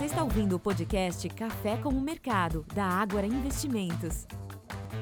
Você está ouvindo o podcast Café com o Mercado, da Ágora Investimentos.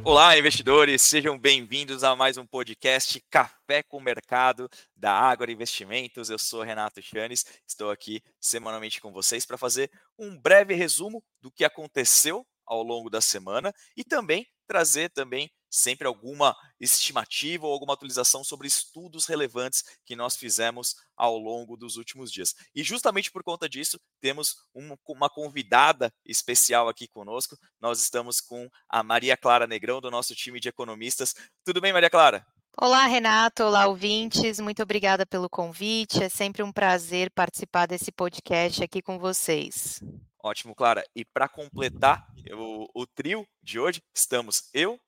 Olá, investidores, sejam bem-vindos a mais um podcast Café com o Mercado da Ágora Investimentos. Eu sou Renato Chanes, estou aqui semanalmente com vocês para fazer um breve resumo do que aconteceu ao longo da semana e também trazer também sempre alguma estimativa ou alguma atualização sobre estudos relevantes que nós fizemos ao longo dos últimos dias. E justamente por conta disso, temos uma, convidada especial aqui conosco. Nós estamos com a Maria Clara Negrão, do nosso time de economistas. Tudo bem, Maria Clara? Olá, Renato. Olá, ouvintes. Muito obrigada pelo convite. É sempre um prazer participar desse podcast aqui com vocês. Ótimo, Clara. E para completar o, o, trio de hoje, estamos eu,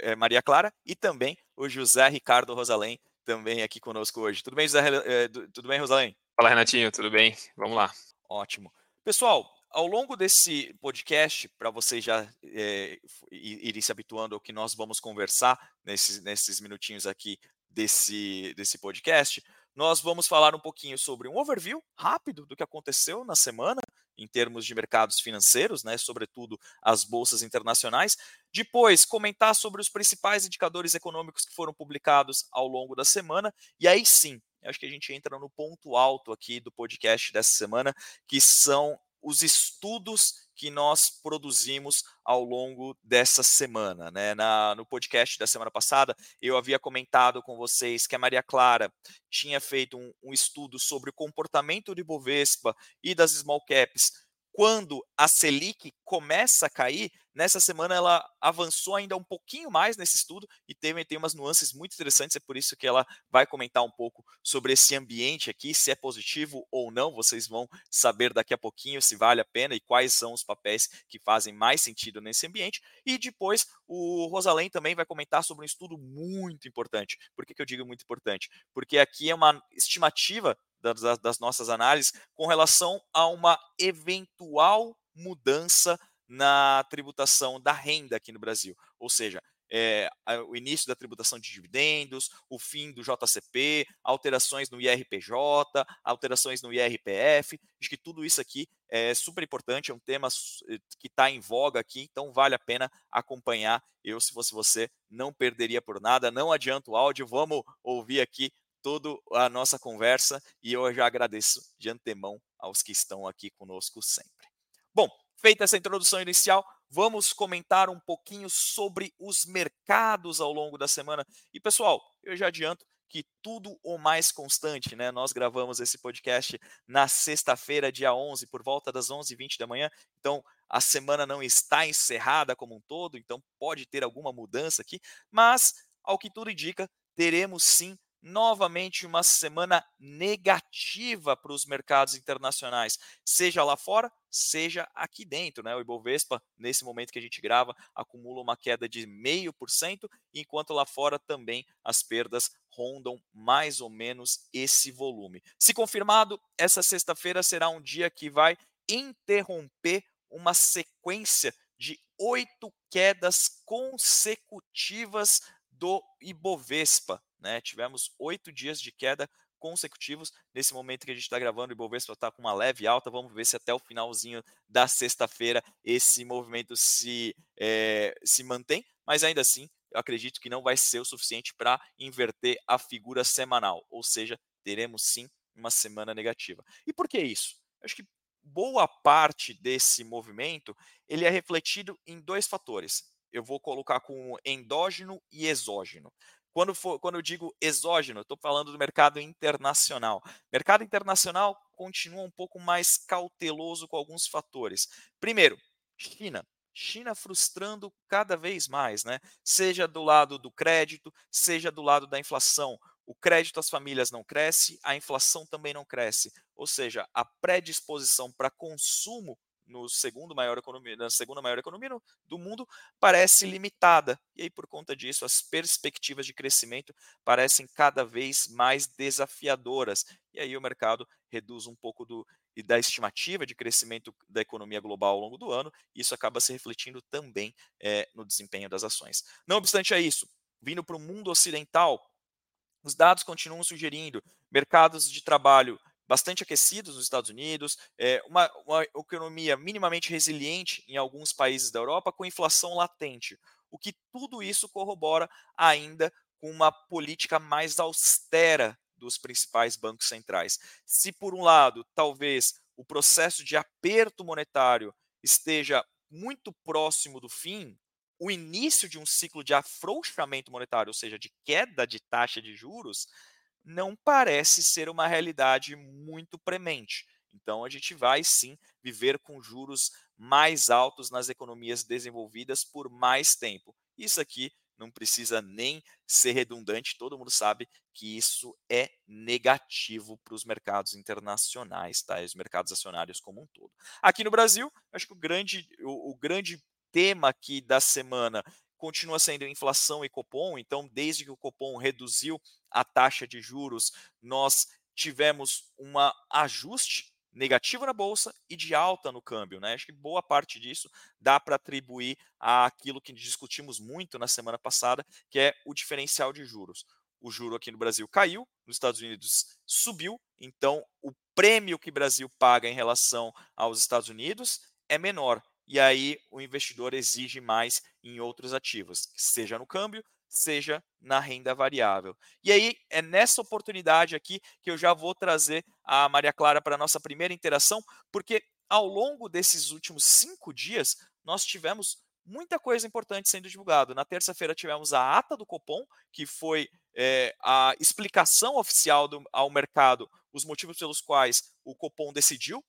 é, Maria Clara, e também o José Ricardo Rosalém, também aqui conosco hoje. Tudo bem, José? É, tudo bem, Rosalém? Fala, Renatinho, tudo bem? Vamos lá. Ótimo. Pessoal, ao longo desse podcast, para vocês já é, irem se habituando ao que nós vamos conversar nesses, nesses minutinhos aqui desse, desse podcast, nós vamos falar um pouquinho sobre um overview rápido do que aconteceu na semana, em termos de mercados financeiros, né, sobretudo as bolsas internacionais. Depois, comentar sobre os principais indicadores econômicos que foram publicados ao longo da semana. E aí sim, acho que a gente entra no ponto alto aqui do podcast dessa semana, que são os estudos que nós produzimos ao longo dessa semana. Né? Na, no podcast da semana passada, eu havia comentado com vocês que a Maria Clara tinha feito um, um estudo sobre o comportamento de Bovespa e das small caps quando a Selic começa a cair, nessa semana ela avançou ainda um pouquinho mais nesse estudo e tem, tem umas nuances muito interessantes, é por isso que ela vai comentar um pouco sobre esse ambiente aqui, se é positivo ou não, vocês vão saber daqui a pouquinho se vale a pena e quais são os papéis que fazem mais sentido nesse ambiente. E depois o Rosalém também vai comentar sobre um estudo muito importante. Por que, que eu digo muito importante? Porque aqui é uma estimativa das, das nossas análises com relação a uma eventual mudança na tributação da renda aqui no Brasil. Ou seja, é, o início da tributação de dividendos, o fim do JCP, alterações no IRPJ, alterações no IRPF. Acho que tudo isso aqui é super importante, é um tema eh, que está em voga aqui, então vale a pena acompanhar. Eu, se fosse você, não perderia por nada. Não adianta o áudio, vamos ouvir aqui toda a nossa conversa e eu já agradeço de antemão aos que estão aqui conosco sempre. Feita essa introdução inicial, vamos comentar um pouquinho sobre os mercados ao longo da semana. E pessoal, eu já adianto que tudo o mais constante, né? Nós gravamos esse podcast na sexta-feira, dia 11, por volta das 11h20 da manhã. Então, a semana não está encerrada como um todo, então pode ter alguma mudança aqui, mas ao que tudo indica, teremos sim novamente uma semana negativa para os mercados internacionais, seja lá fora, seja aqui dentro. Né? O Ibovespa, nesse momento que a gente grava, acumula uma queda de 0,5%, enquanto lá fora também as perdas rondam mais ou menos esse volume. Se confirmado, essa sexta-feira será um dia que vai interromper uma sequência de oito quedas consecutivas do Ibovespa. Né? Tivemos oito dias de queda consecutivos. Nesse momento que a gente está gravando, o Ibovespa está com uma leve alta. Vamos ver se até o finalzinho da sexta-feira esse movimento se, é, se mantém. Mas ainda assim, eu acredito que não vai ser o suficiente para inverter a figura semanal. Ou seja, teremos sim uma semana negativa. E por que isso? Acho que boa parte desse movimento ele é refletido em dois fatores. Eu vou colocar com endógeno e exógeno. Quando, for, quando eu digo exógeno, estou falando do mercado internacional. Mercado internacional continua um pouco mais cauteloso com alguns fatores. Primeiro, China. China frustrando cada vez mais, né? Seja do lado do crédito, seja do lado da inflação. O crédito às famílias não cresce, a inflação também não cresce. Ou seja, a predisposição para consumo no segundo maior economia, na segunda maior economia do mundo parece limitada. E aí, por conta disso, as perspectivas de crescimento parecem cada vez mais desafiadoras. E aí o mercado reduz um pouco do, da estimativa de crescimento da economia global ao longo do ano, e isso acaba se refletindo também é, no desempenho das ações. Não obstante a isso, vindo para o mundo ocidental, os dados continuam sugerindo mercados de trabalho bastante aquecidos nos Estados Unidos, é, uma, uma economia minimamente resiliente em alguns países da Europa, com inflação latente. O que tudo isso corrobora ainda com uma política mais austera dos principais bancos centrais. Se, por um lado, talvez o processo de aperto monetário esteja muito próximo do fim, o início de um ciclo de afrouxamento monetário, ou seja, de queda de taxa de juros, não parece ser uma realidade muito premente. Então, a gente vai sim viver com juros mais altos nas economias desenvolvidas por mais tempo. Isso aqui não precisa nem ser redundante, todo mundo sabe que isso é negativo para os mercados internacionais, tá? os mercados acionários como um todo. Aqui no Brasil, acho que o grande, o, o grande tema aqui da semana continua sendo inflação e Copom, então desde que o Copom reduziu a taxa de juros, nós tivemos um ajuste negativo na bolsa e de alta no câmbio. Né? Acho que boa parte disso dá para atribuir àquilo que discutimos muito na semana passada, que é o diferencial de juros. O juro aqui no Brasil caiu, nos Estados Unidos subiu, então o prêmio que o Brasil paga em relação aos Estados Unidos é menor. E aí o investidor exige mais em outros ativos, seja no câmbio, seja na renda variável. E aí é nessa oportunidade aqui que eu já vou trazer a Maria Clara para a nossa primeira interação, porque ao longo desses últimos cinco dias nós tivemos muita coisa importante sendo divulgado. Na terça-feira tivemos a ata do Copom, que foi é, a explicação oficial do, ao mercado os motivos pelos quais o Copom decidiu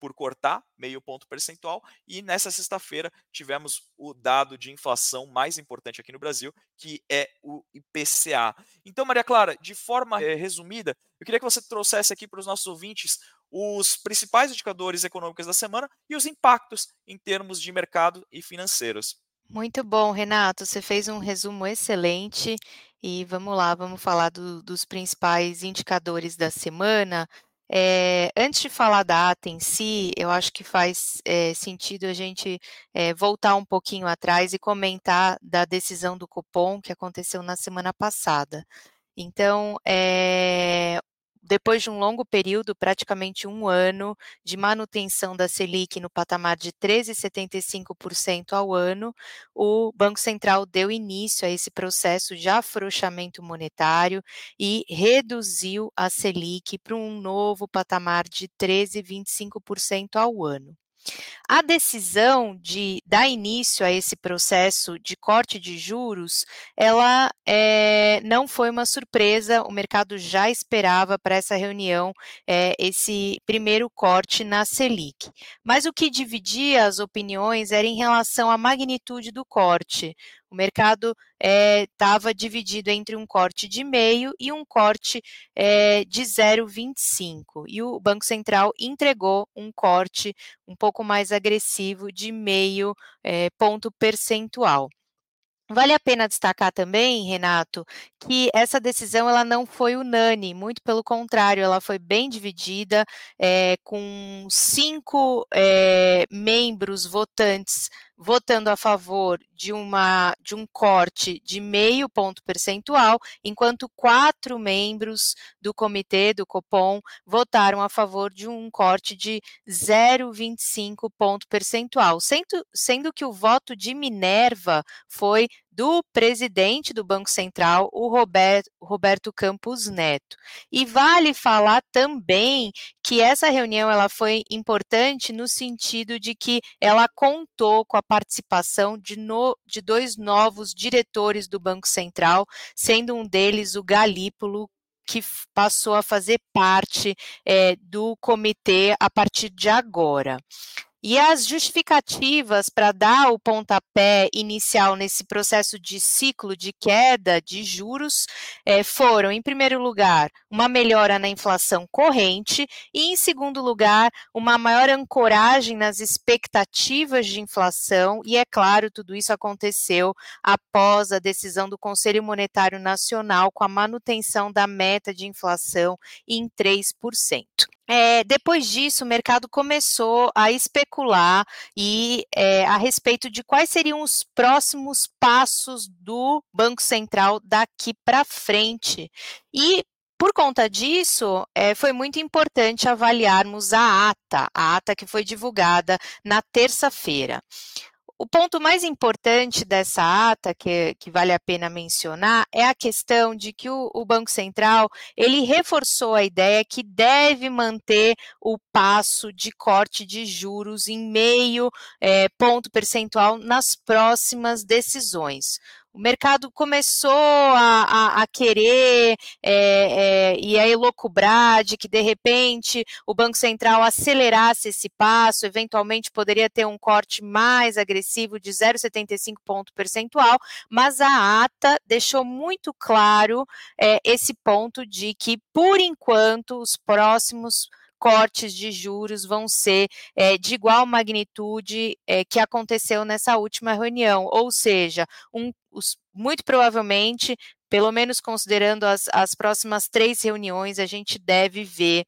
por cortar meio ponto percentual. E nessa sexta-feira tivemos o dado de inflação mais importante aqui no Brasil, que é o IPCA. Então, Maria Clara, de forma é, resumida, eu queria que você trouxesse aqui para os nossos ouvintes os principais indicadores econômicos da semana e os impactos em termos de mercado e financeiros. Muito bom, Renato. Você fez um resumo excelente. E vamos lá, vamos falar do, dos principais indicadores da semana. É, antes de falar da ata em si, eu acho que faz é, sentido a gente é, voltar um pouquinho atrás e comentar da decisão do Copom que aconteceu na semana passada. Então, depois de um longo período, praticamente um ano, de manutenção da Selic no patamar de 13,75% ao ano, o Banco Central deu início a esse processo de afrouxamento monetário e reduziu a Selic para um novo patamar de 13,25% ao ano. A decisão de dar início a esse processo de corte de juros, ela é, não foi uma surpresa, o mercado já esperava para essa reunião é, esse primeiro corte na Selic. Mas o que dividia as opiniões era em relação à magnitude do corte. O mercado estava eh, é, dividido entre um corte de meio e um corte é, de 0,25. E o Banco Central entregou um corte um pouco mais agressivo de meio é, ponto percentual. Vale a pena destacar também, Renato, que essa decisão ela não foi unânime, muito pelo contrário, ela foi bem dividida, é, com cinco é, membros votantes votando a favor de, uma, de um corte de meio ponto percentual, enquanto quatro membros do comitê do Copom votaram a favor de um corte de 0,25 ponto percentual, sendo, sendo que o voto de Minerva foi do presidente do Banco Central, o Roberto, Roberto Campos Neto. E vale falar também que essa reunião ela foi importante no sentido de que ela contou com a participação de, no, de dois novos diretores do Banco Central, sendo um deles o Galípolo, que passou a fazer parte é, do comitê a partir de agora. E as justificativas para dar o pontapé inicial nesse processo de ciclo de queda de juros eh, foram, em primeiro lugar, uma melhora na inflação corrente e, em segundo lugar, uma maior ancoragem nas expectativas de inflação. E, é claro, tudo isso aconteceu após a decisão do Conselho Monetário Nacional com a manutenção da meta de inflação em 3%. É, depois disso, o mercado começou a especular e é, a respeito de quais seriam os próximos passos do Banco Central daqui para frente. E por conta disso, é, foi muito importante avaliarmos a ata, a ata que foi divulgada na terça-feira. O ponto mais importante dessa ata, que, que, vale a pena mencionar, é a questão de que o, o, Banco Central ele reforçou a ideia que deve manter o passo de corte de juros em meio é, ponto percentual nas próximas decisões o mercado começou a, a, a querer é, é, e a elocubrar de que, de repente, o Banco Central acelerasse esse passo, eventualmente poderia ter um corte mais agressivo de 0,75 ponto percentual, mas a ata deixou muito claro é, esse ponto de que, por enquanto, os próximos cortes de juros vão ser é, de igual magnitude é, que aconteceu nessa última reunião, ou seja, um, os, muito provavelmente, pelo menos considerando as, as próximas três reuniões, a gente deve ver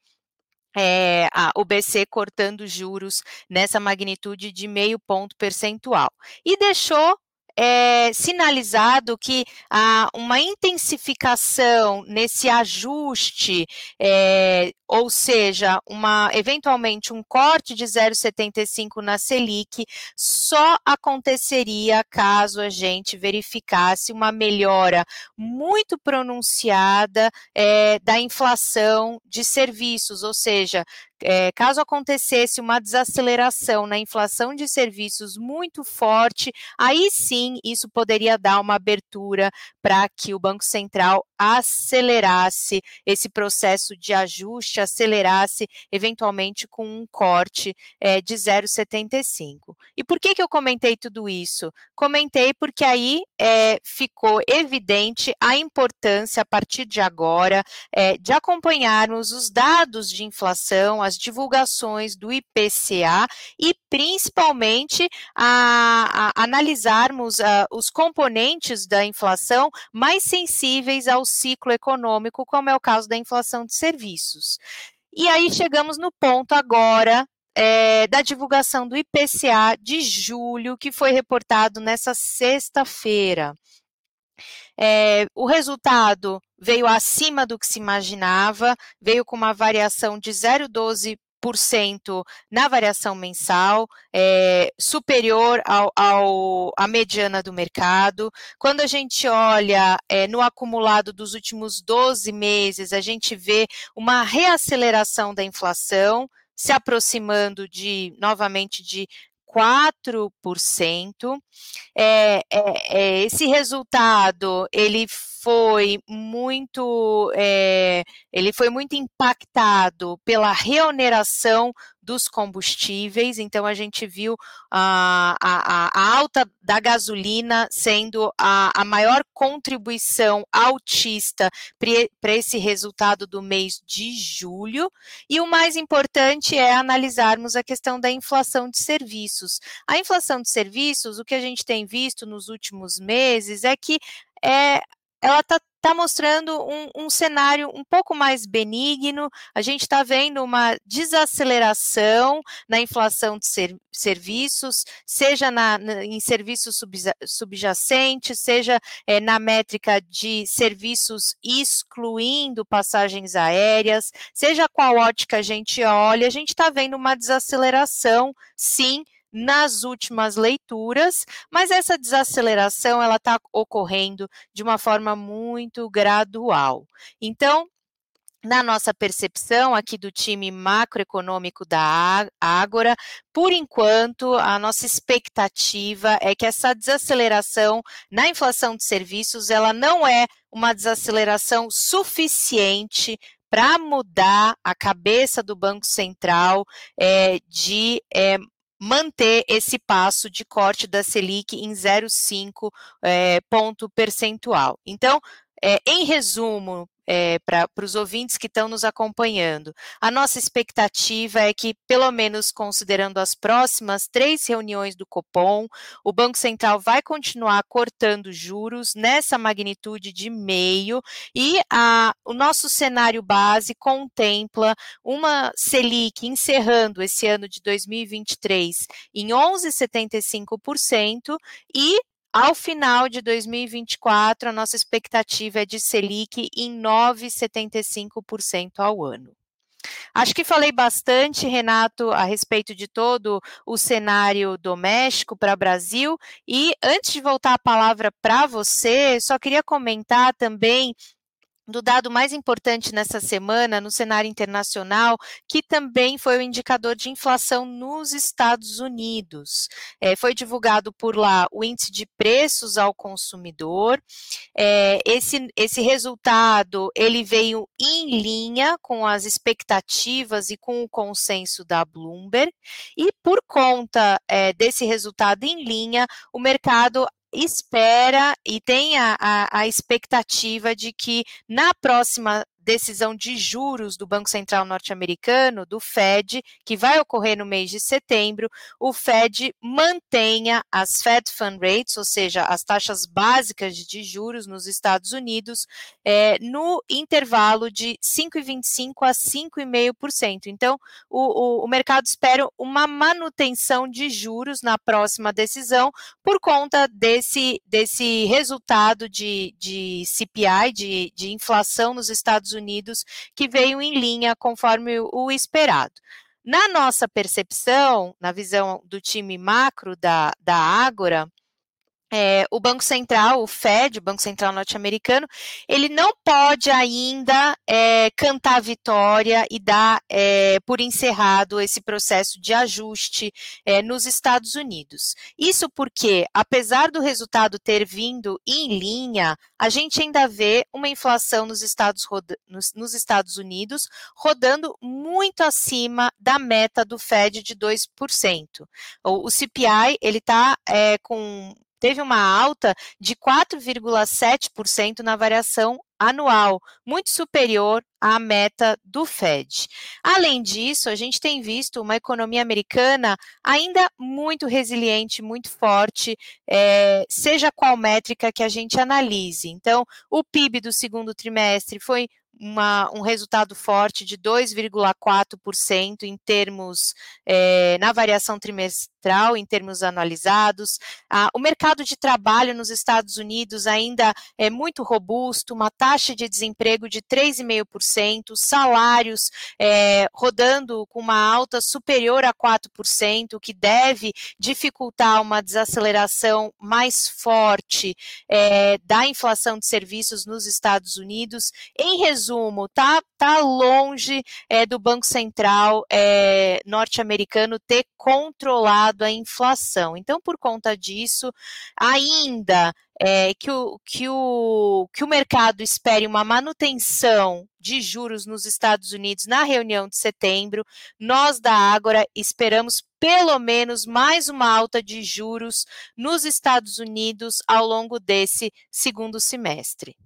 é, a, o BC cortando juros nessa magnitude de meio ponto percentual. E deixou é, sinalizado que há uma intensificação nesse ajuste, é, ou seja, uma eventualmente um corte de 0,75 na Selic, só aconteceria caso a gente verificasse uma melhora muito pronunciada é, da inflação de serviços, ou seja, é, caso acontecesse uma desaceleração na inflação de serviços muito forte, aí sim isso poderia dar uma abertura para que o Banco Central acelerasse esse processo de ajuste, acelerasse eventualmente com um corte é, de 0,75. E por que, que eu comentei tudo isso? Comentei porque aí é, ficou evidente a importância, a partir de agora, é, de acompanharmos os dados de inflação, as divulgações do IPCA e principalmente a, a analisarmos a, os componentes da inflação mais sensíveis ao ciclo econômico, como é o caso da inflação de serviços. E aí chegamos no ponto agora é, da divulgação do IPCA de julho, que foi reportado nessa sexta-feira. É, o resultado veio acima do que se imaginava, veio com uma variação de 0,12 na variação mensal, é, superior ao, ao, à mediana do mercado. Quando a gente olha é, no acumulado dos últimos 12 meses, a gente vê uma reaceleração da inflação, se aproximando de novamente de 4%. É, é, é, esse resultado ele foi muito é, ele foi muito impactado pela reoneração dos combustíveis, então a gente viu a, a, a alta da gasolina sendo a, a maior contribuição altista para esse resultado do mês de julho, e o mais importante é analisarmos a questão da inflação de serviços. A inflação de serviços, o que a gente tem visto nos últimos meses é que é, ela está está mostrando um, um, cenário um pouco mais benigno. A gente está vendo uma desaceleração na inflação de ser, serviços, seja na, na, em serviços subjacentes, seja é, na métrica de serviços excluindo passagens aéreas, seja qual ótica a gente olha, a gente está vendo uma desaceleração, sim nas últimas leituras, mas essa desaceleração ela está ocorrendo de uma forma muito gradual. Então, na nossa percepção aqui do time macroeconômico da Ágora, por enquanto, a nossa expectativa é que essa desaceleração na inflação de serviços, ela não é uma desaceleração suficiente para mudar a cabeça do Banco Central é, de é, manter esse passo de corte da Selic em 0,5 é, ponto percentual. Então, é, em resumo, é, para os ouvintes que estão nos acompanhando. A nossa expectativa é que, pelo menos considerando as próximas três reuniões do Copom, o Banco Central vai continuar cortando juros nessa magnitude de meio e a, o nosso cenário base contempla uma Selic encerrando esse ano de 2023 em 11,75% e ao final de 2024, a nossa expectativa é de Selic em 9,75% ao ano. Acho que falei bastante, Renato, a respeito de todo o cenário doméstico para o Brasil. E antes de voltar a palavra para você, só queria comentar também do dado mais importante nessa semana no cenário internacional, que também foi o indicador de inflação nos Estados Unidos. É, foi divulgado por lá o índice de preços ao consumidor. É, esse, esse resultado ele veio em linha com as expectativas e com o consenso da Bloomberg, e por conta é, desse resultado em linha, o mercado espera e tem a, a, a, expectativa de que na próxima decisão de juros do Banco Central norte-americano, do Fed, que vai ocorrer no mês de setembro, o Fed mantenha as Fed Fund Rates, ou seja, as taxas básicas de juros nos Estados Unidos, é, no intervalo de 5,25% a 5,5%. Então, o, o, o mercado espera uma manutenção de juros na próxima decisão por conta desse, desse resultado de, de CPI, de, de inflação nos Estados Unidos Unidos, que veio em linha conforme o esperado. Na nossa percepção, na visão do time macro da, da Ágora, é, o Banco Central, o Fed, o Banco Central norte-americano, ele não pode ainda é, cantar vitória e dar é, por encerrado esse processo de ajuste é, nos Estados Unidos. Isso porque, apesar do resultado ter vindo em linha, a gente ainda vê uma inflação nos Estados, nos, nos Estados Unidos rodando muito acima da meta do Fed de 2%. O, o CPI ele está é, com teve uma alta de 4,7% na variação anual, muito superior à meta do Fed. Além disso, a gente tem visto uma economia americana ainda muito resiliente, muito forte, é, seja qual métrica que a gente analise. Então, o PIB do segundo trimestre foi uma, um resultado forte de 2,4% em termos é, na variação trimestral, em termos anualizados. Ah, o mercado de trabalho nos Estados Unidos ainda é muito robusto, uma taxa de desemprego de 3,5%, salários é, rodando com uma alta superior a 4%, o que deve dificultar uma desaceleração mais forte é, da inflação de serviços nos Estados Unidos. Em resumo, tá, tá longe é, do Banco Central é, norte-americano ter controlado a inflação. Então, por conta disso, ainda é, que, o, que, o, que o mercado espere uma manutenção de juros nos Estados Unidos na reunião de setembro, nós da Ágora esperamos pelo menos mais uma alta de juros nos Estados Unidos ao longo desse segundo semestre.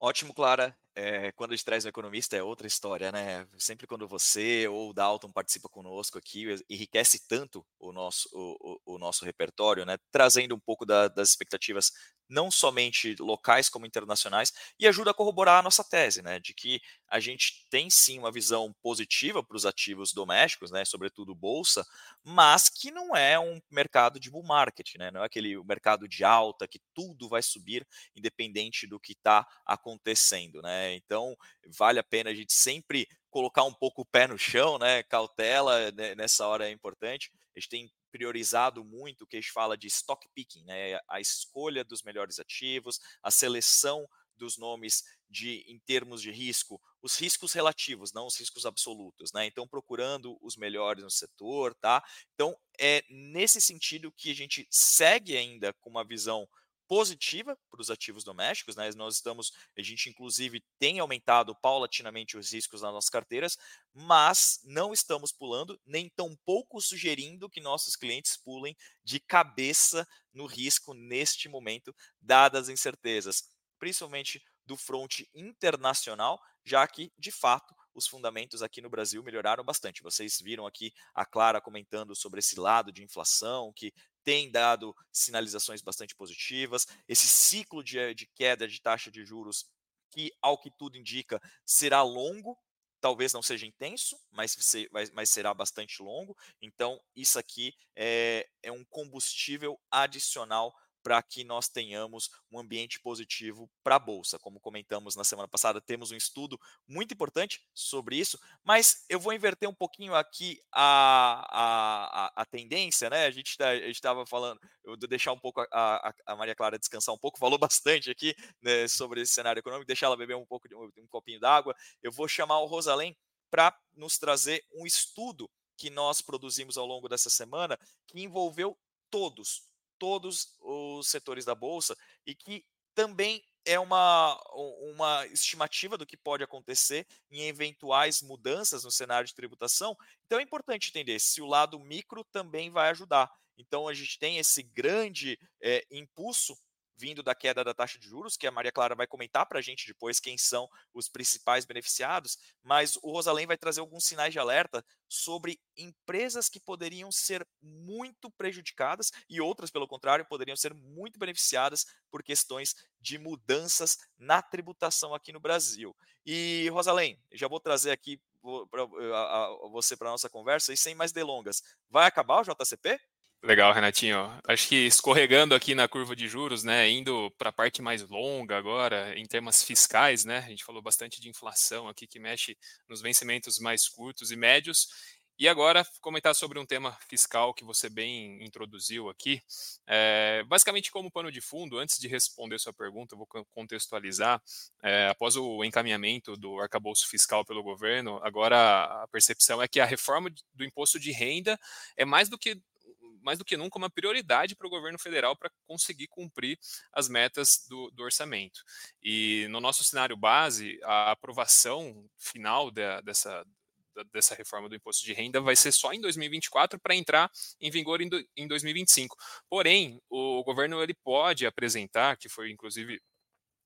Ótimo, Clara. É, quando a gente traz um economista é outra história, né? Sempre quando você ou o Dalton participa conosco aqui, enriquece tanto o nosso, o, o, o nosso repertório, né? Trazendo um pouco da, das expectativas não somente locais como internacionais, e ajuda a corroborar a nossa tese, né, de que a gente tem sim uma visão positiva para os ativos domésticos, né, sobretudo bolsa, mas que não é um mercado de bull market, né, não é aquele mercado de alta que tudo vai subir independente do que está acontecendo, né. Então vale a pena a gente sempre colocar um pouco o pé no chão, né, cautela né, nessa hora é importante. A gente tem priorizado muito o que a gente fala de stock picking, né? a escolha dos melhores ativos, a seleção dos nomes de em termos de risco, os riscos relativos, não os riscos absolutos, né? Então procurando os melhores no setor, tá? Então é nesse sentido que a gente segue ainda com uma visão positiva para os ativos domésticos, né? Nós estamos, a gente inclusive tem aumentado paulatinamente os riscos nas nossas carteiras, mas não estamos pulando, nem tampouco sugerindo que nossos clientes pulem de cabeça no risco neste momento, dadas as incertezas, principalmente do fronte internacional, já que, de fato, os fundamentos aqui no Brasil melhoraram bastante. Vocês viram aqui a Clara comentando sobre esse lado de inflação, que tem dado sinalizações bastante positivas. Esse ciclo de, de queda de taxa de juros, que, ao que tudo indica, será longo, talvez não seja intenso, mas, mas, será bastante longo. Então, isso aqui é, é um combustível adicional para que nós tenhamos um ambiente positivo para a bolsa. Como comentamos na semana passada, temos um estudo muito importante sobre isso, mas eu vou inverter um pouquinho aqui a, a, a tendência, né? A gente tá, estava falando, eu vou deixar um pouco a, a, Maria Clara descansar um pouco, falou bastante aqui né, sobre esse cenário econômico, deixar ela beber um pouco de um, um copinho d'água. Eu vou chamar o Rosalém para nos trazer um estudo que nós produzimos ao longo dessa semana que envolveu todos, todos os setores da bolsa e que também é uma, uma estimativa do que pode acontecer em eventuais mudanças no cenário de tributação. Então é importante entender se o lado micro também vai ajudar. Então a gente tem esse grande é, impulso vindo da queda da taxa de juros, que a Maria Clara vai comentar para a gente depois quem são os principais beneficiados, mas o Rosalém vai trazer alguns sinais de alerta sobre empresas que poderiam ser muito prejudicadas e outras, pelo contrário, poderiam ser muito beneficiadas por questões de mudanças na tributação aqui no Brasil. E, Rosalém, já vou trazer aqui para você para a nossa conversa e sem mais delongas. Vai acabar o JCP? Legal, Renatinho. Acho que escorregando aqui na curva de juros, né, indo para a parte mais longa agora, em termos fiscais, né, a gente falou bastante de inflação aqui que mexe nos vencimentos mais curtos e médios. E agora comentar sobre um tema fiscal que você bem introduziu aqui. É, basicamente, como pano de fundo, antes de responder sua pergunta, eu vou contextualizar. É, após o encaminhamento do arcabouço fiscal pelo governo, agora a percepção é que a reforma do imposto de renda é mais do que mais do que nunca, uma prioridade para o governo federal para conseguir cumprir as metas do, do, orçamento. E no nosso cenário base, a aprovação final de, dessa, dessa reforma do imposto de renda vai ser só em 2024 para entrar em vigor em, do, em 2025. Porém, o governo ele pode apresentar, que foi inclusive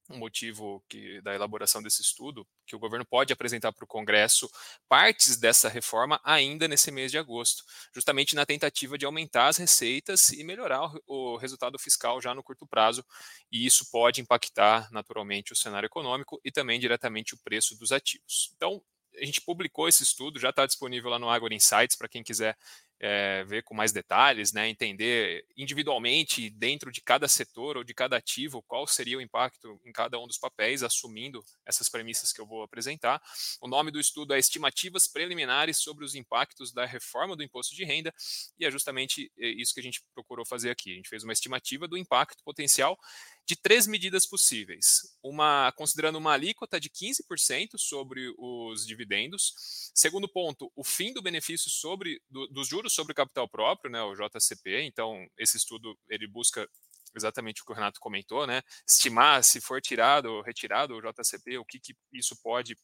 um motivo que, da elaboração desse estudo, que o governo pode apresentar para o Congresso partes dessa reforma ainda nesse mês de agosto, justamente na tentativa de aumentar as receitas e melhorar o, resultado fiscal já no curto prazo, e isso pode impactar naturalmente o cenário econômico e também diretamente o preço dos ativos. Então, a gente publicou esse estudo, já está disponível lá no Agora Insights para quem quiser é, ver com mais detalhes, né, entender individualmente dentro de cada setor ou de cada ativo qual seria o impacto em cada um dos papéis, assumindo essas premissas que eu vou apresentar. O nome do estudo é Estimativas Preliminares sobre os Impactos da Reforma do Imposto de Renda, e é justamente é, isso que a gente procurou fazer aqui. A gente fez uma estimativa do impacto potencial de três medidas possíveis. Uma considerando uma alíquota de 15% sobre os dividendos. Segundo ponto, o fim do benefício sobre do, dos juros sobre o capital próprio, né, o JCP. Então, esse estudo ele busca exatamente o que o Renato comentou, né? Estimar se for tirado ou retirado o JCP, o que, que isso pode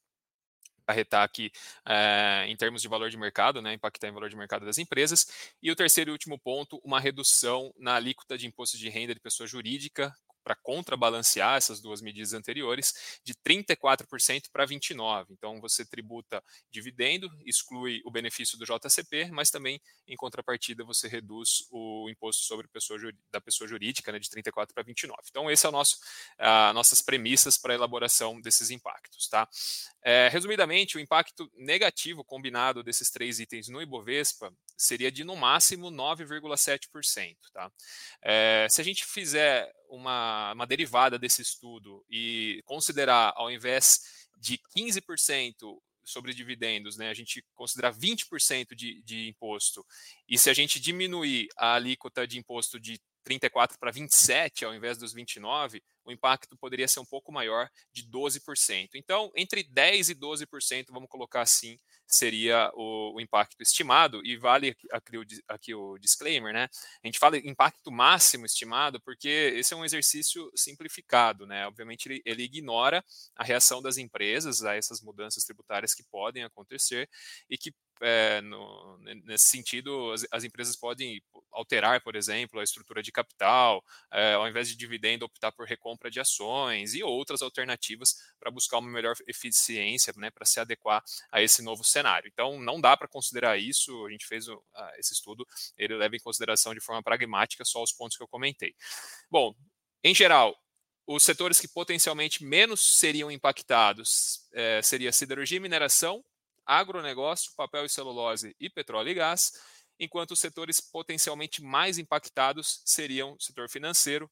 acarretar aqui é, em termos de valor de mercado, né, impactar em valor de mercado das empresas. E o terceiro e último ponto, uma redução na alíquota de imposto de renda de pessoa jurídica, para contrabalancear essas duas medidas anteriores, de 34% para 29%. Então, você tributa dividendo, exclui o benefício do JCP, mas também, em contrapartida, você reduz o imposto sobre pessoa, da pessoa jurídica né, de 34% para 29%. Então, esse é o nosso, nossas premissas para a elaboração desses impactos. Tá? É, resumidamente, o impacto negativo combinado desses três itens no Ibovespa seria de no máximo 9,7%. Tá? É, se a gente fizer uma, uma derivada desse estudo e considerar, ao invés de 15% sobre dividendos, né, a gente considerar 20% de, de imposto, e se a gente diminuir a alíquota de imposto de 34 para 27 ao invés dos 29, o impacto poderia ser um pouco maior, de 12%. Então, entre 10% e 12%, vamos colocar assim, seria o, o impacto estimado, e vale aqui o, aqui o disclaimer, né? A gente fala impacto máximo estimado porque esse é um exercício simplificado, né? Obviamente, ele, ele ignora a reação das empresas a essas mudanças tributárias que podem acontecer e que é, no, nesse sentido, as, as, empresas podem alterar, por exemplo, a estrutura de capital, é, ao invés de dividendo, optar por recompra de ações e outras alternativas para buscar uma melhor eficiência, né, para se adequar a esse novo cenário. Então, não dá para considerar isso, a gente fez esse estudo, ele leva em consideração de forma pragmática só os pontos que eu comentei. Bom, em geral, os setores que potencialmente menos seriam impactados é, seria siderurgia e mineração, agronegócio, papel e celulose e petróleo e gás, enquanto os setores potencialmente mais impactados seriam o setor financeiro,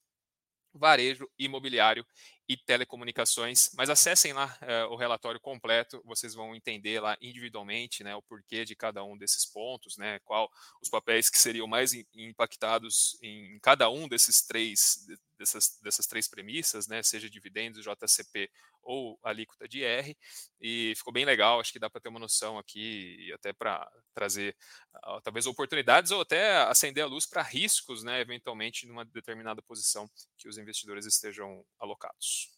varejo, imobiliário e telecomunicações. Mas acessem lá é, o relatório completo, vocês vão entender lá individualmente né, o porquê de cada um desses pontos, né, qual os papéis que seriam mais impactados em cada um desses três dessas, dessas três premissas, né, seja dividendos, JCP ou alíquota de R, e ficou bem legal, acho que dá para ter uma noção aqui, e até para trazer uh, talvez oportunidades ou até acender a luz para riscos, né, eventualmente, numa determinada posição que os investidores estejam alocados.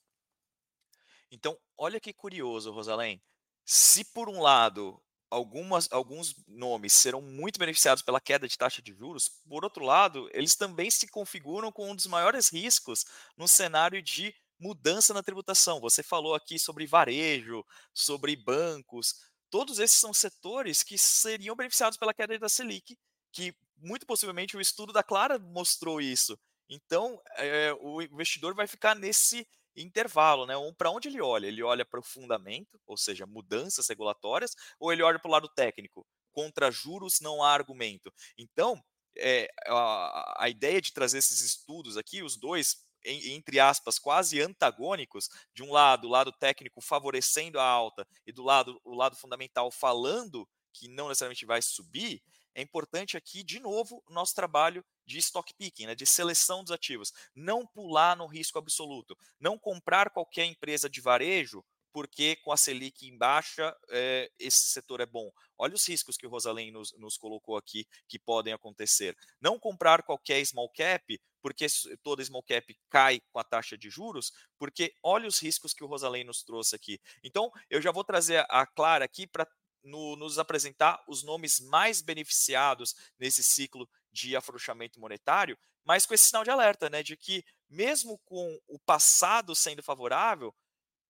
Então, olha que curioso, Rosalém. Se por um lado algumas, alguns nomes serão muito beneficiados pela queda de taxa de juros, por outro lado, eles também se configuram com um dos maiores riscos no cenário de mudança na tributação. Você falou aqui sobre varejo, sobre bancos, todos esses são setores que seriam beneficiados pela queda da Selic, que muito possivelmente o estudo da Clara mostrou isso. Então, é, o investidor vai ficar nesse intervalo, né? Um, para onde ele olha? Ele olha para o fundamento, ou seja, mudanças regulatórias, ou ele olha para o lado técnico? Contra juros não há argumento. Então, é, a, a ideia de trazer esses estudos aqui, os dois entre aspas, quase antagônicos, de um lado, o lado técnico favorecendo a alta e do lado o lado fundamental falando que não necessariamente vai subir, é importante aqui, de novo, nosso trabalho de stock picking, né, de seleção dos ativos. Não pular no risco absoluto. Não comprar qualquer empresa de varejo porque com a Selic em baixa é, esse setor é bom. Olha os riscos que o Rosalém nos, nos, colocou aqui que podem acontecer. Não comprar qualquer small cap, porque toda small cap cai com a taxa de juros, porque olha os riscos que o Rosalém nos trouxe aqui. Então, eu já vou trazer a Clara aqui para no, nos apresentar os nomes mais beneficiados nesse ciclo de afrouxamento monetário, mas com esse sinal de alerta, né, de que mesmo com o passado sendo favorável,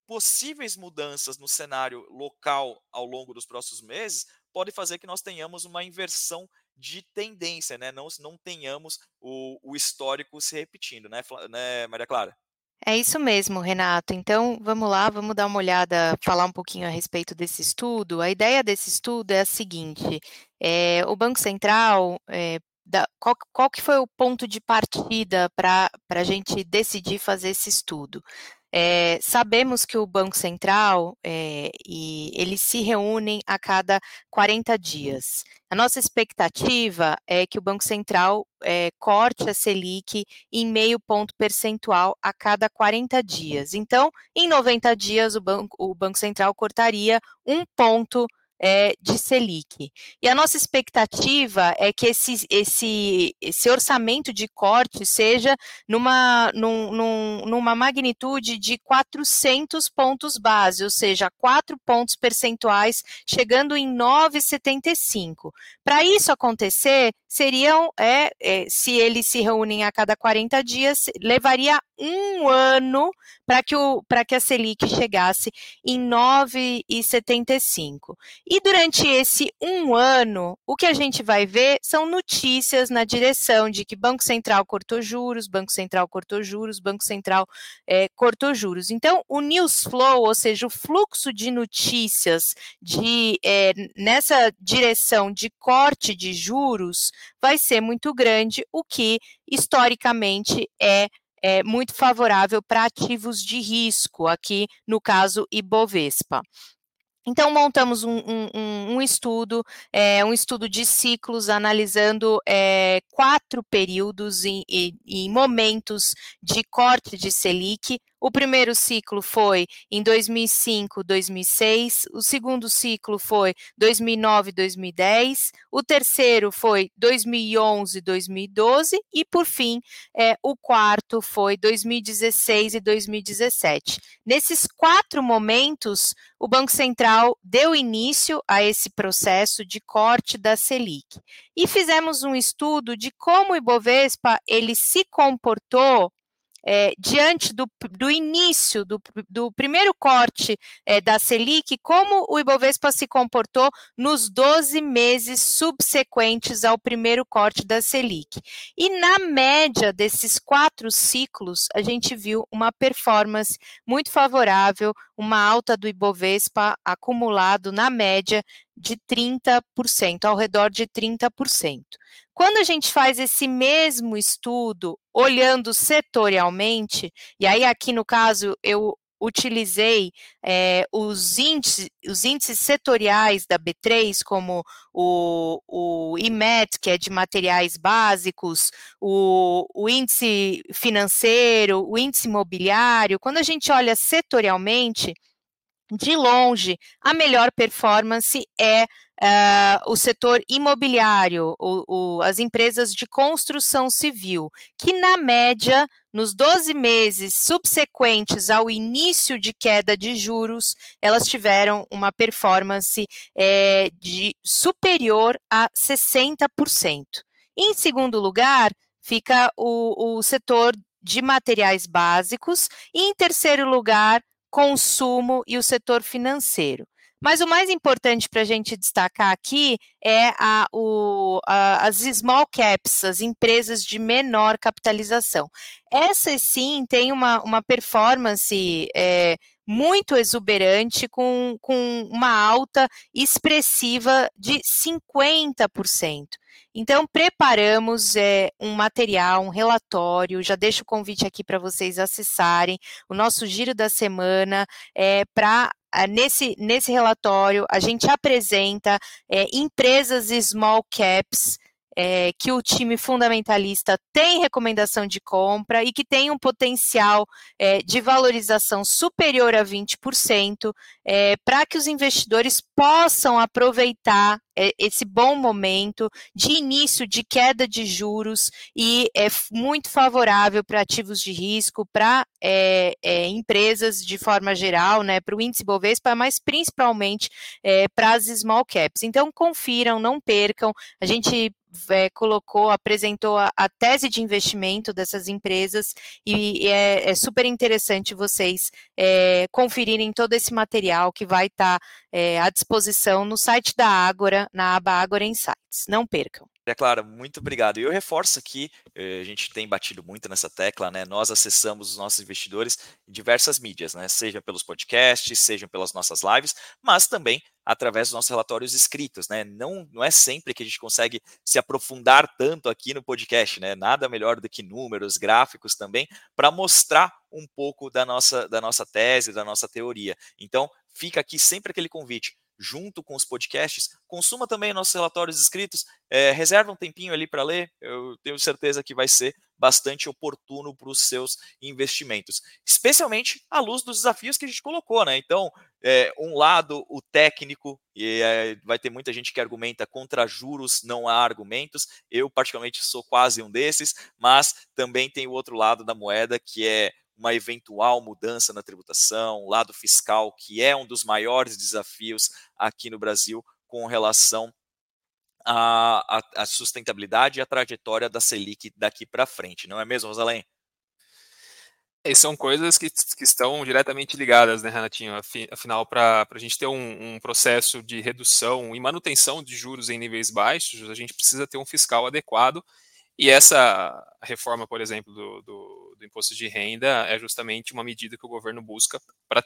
possíveis mudanças no cenário local ao longo dos próximos meses pode fazer que nós tenhamos uma inversão de tendência, né? Não, não tenhamos o, o histórico se repetindo, né, né, Maria Clara? É isso mesmo, Renato. Então, vamos lá, vamos dar uma olhada, falar um pouquinho a respeito desse estudo. A ideia desse estudo é a seguinte: é, o Banco Central, é, da, qual, qual que foi o ponto de partida para a gente decidir fazer esse estudo? É, sabemos que o Banco Central é, e eles se reúnem a cada 40 dias. A nossa expectativa é que o Banco Central é, corte a Selic em meio ponto percentual a cada 40 dias. Então, em 90 dias, o Banco, o banco Central cortaria um ponto é, de Selic. E a nossa expectativa é que esse, esse, esse orçamento de corte seja numa, num, num, numa magnitude de 400 pontos base, ou seja, 4 pontos percentuais, chegando em 9,75. Para isso acontecer, seriam, é, é, se eles se reúnem a cada 40 dias, levaria um ano para que, o, que a Selic chegasse em 9,75. E durante esse um ano, o que a gente vai ver são notícias na direção de que Banco Central cortou juros, Banco Central cortou juros, Banco Central é, cortou juros. Então, o news flow, ou seja, o fluxo de notícias de, é, nessa direção de corte de juros, vai ser muito grande, o que historicamente é é, muito favorável para ativos de risco, aqui no caso Ibovespa. Então, montamos um, um, um estudo, é, um estudo de ciclos, analisando é, quatro períodos em, em momentos de corte de Selic, o primeiro ciclo foi em 2005, 2006, o segundo ciclo foi 2009, 2010, o terceiro foi 2011, 2012 e, por fim, é, o quarto foi 2016 e 2017. Nesses quatro momentos, o Banco Central deu início a esse processo de corte da Selic. E fizemos um estudo de como o Ibovespa ele se comportou é, diante do, do início, do, do, primeiro corte é, da Selic, como o Ibovespa se comportou nos 12 meses subsequentes ao primeiro corte da Selic. E na média desses quatro ciclos, a gente viu uma performance muito favorável, uma alta do Ibovespa acumulado na média de 30%, ao redor de 30%. Quando a gente faz esse mesmo estudo olhando setorialmente, e aí aqui no caso eu utilizei é, os, índices, os índices setoriais da B3, como o, o IMET, que é de materiais básicos, o, o índice financeiro, o índice imobiliário, quando a gente olha setorialmente, de longe, a melhor performance é Uh, o setor imobiliário, o, o, as empresas de construção civil, que na média, nos 12 meses subsequentes ao início de queda de juros, elas tiveram uma performance é, de superior a 60%. Em segundo lugar, fica o, o setor de materiais básicos, e em terceiro lugar, consumo e o setor financeiro. Mas o mais importante para a gente destacar aqui é a, o, a, as small caps, as empresas de menor capitalização. Essas sim têm uma, uma performance é, muito exuberante, com, com uma alta expressiva de 50%. Então, preparamos é, um material, um relatório, já deixo o convite aqui para vocês acessarem. O nosso giro da semana é, para ah, nesse, nesse relatório, a gente apresenta é, empresas small caps é, que o time fundamentalista tem recomendação de compra e que tem um potencial é, de valorização superior a 20%, é, para que os investidores possam aproveitar é, esse bom momento de início de queda de juros e é muito favorável para ativos de risco, para é, é, empresas de forma geral, né, para o índice Bovespa, mas principalmente é, para as small caps. Então, confiram, não percam. A gente é, colocou, apresentou a, a, tese de investimento dessas empresas e, e é, é, super interessante vocês é, conferirem todo esse material que vai estar tá, é, à disposição no site da Ágora, na aba Ágora Insights. Não percam. É claro, muito obrigado. E eu reforço aqui, eh, a gente tem batido muito nessa tecla, né? Nós acessamos os nossos investidores em diversas mídias, né? Seja pelos podcasts, sejam pelas nossas lives, mas também através dos nossos relatórios escritos, né? Não, não é sempre que a gente consegue se aprofundar tanto aqui no podcast, né? Nada melhor do que números, gráficos também, para mostrar um pouco da nossa, da nossa tese, da nossa teoria. Então, fica aqui sempre aquele convite junto com os podcasts. Consuma também nossos relatórios escritos, é, reserva um tempinho ali para ler, eu tenho certeza que vai ser bastante oportuno para os seus investimentos, especialmente à luz dos desafios que a gente colocou, né? Então, é, um lado, o técnico, e é, vai ter muita gente que argumenta contra juros, não há argumentos. Eu, particularmente, sou quase um desses, mas também tem o outro lado da moeda, que é uma eventual mudança na tributação, lado fiscal, que é um dos maiores desafios aqui no Brasil com relação à, à, à sustentabilidade e à trajetória da Selic daqui para frente, não é mesmo, Rosalém? E são coisas que, que, estão diretamente ligadas, né, Renatinho? Afinal, para a gente ter um, um, processo de redução e manutenção de juros em níveis baixos, a gente precisa ter um fiscal adequado e essa reforma, por exemplo, do, do, do, imposto de renda é justamente uma medida que o governo busca para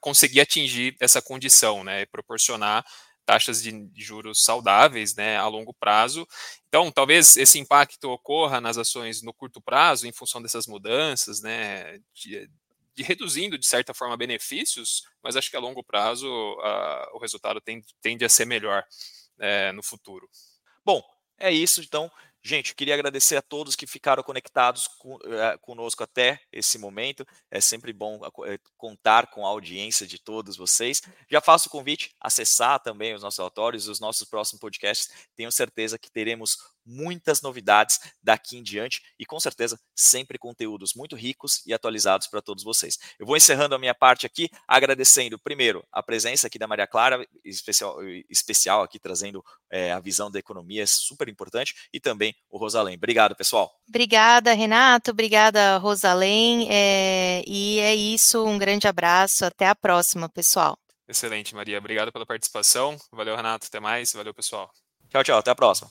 conseguir atingir essa condição, né, proporcionar taxas de juros saudáveis, né, a longo prazo. Então, talvez esse impacto ocorra nas ações no curto prazo, em função dessas mudanças, né, de, de reduzindo de certa forma benefícios, mas acho que a longo prazo a, o resultado tende, tende a ser melhor é, no futuro. Bom, é isso. Então, Gente, queria agradecer a todos que ficaram conectados uh, conosco até esse momento. É sempre bom uh, contar com a audiência de todos vocês. Já faço o convite, acessar também os nossos relatórios, os nossos próximos podcasts. Tenho certeza que teremos muitas novidades daqui em diante e com certeza sempre conteúdos muito ricos e atualizados para todos vocês. Eu vou encerrando a minha parte aqui, agradecendo primeiro a presença aqui da Maria Clara, especial, especial aqui trazendo é, a visão da economia, super importante, e também o Rosalém. Obrigado, pessoal. Obrigada, Renato. Obrigada, Rosalém. É, e é isso. Um grande abraço. Até a próxima, pessoal. Excelente, Maria. Obrigado pela participação. Valeu, Renato. Até mais. Valeu, pessoal. Tchau, tchau. Até a próxima.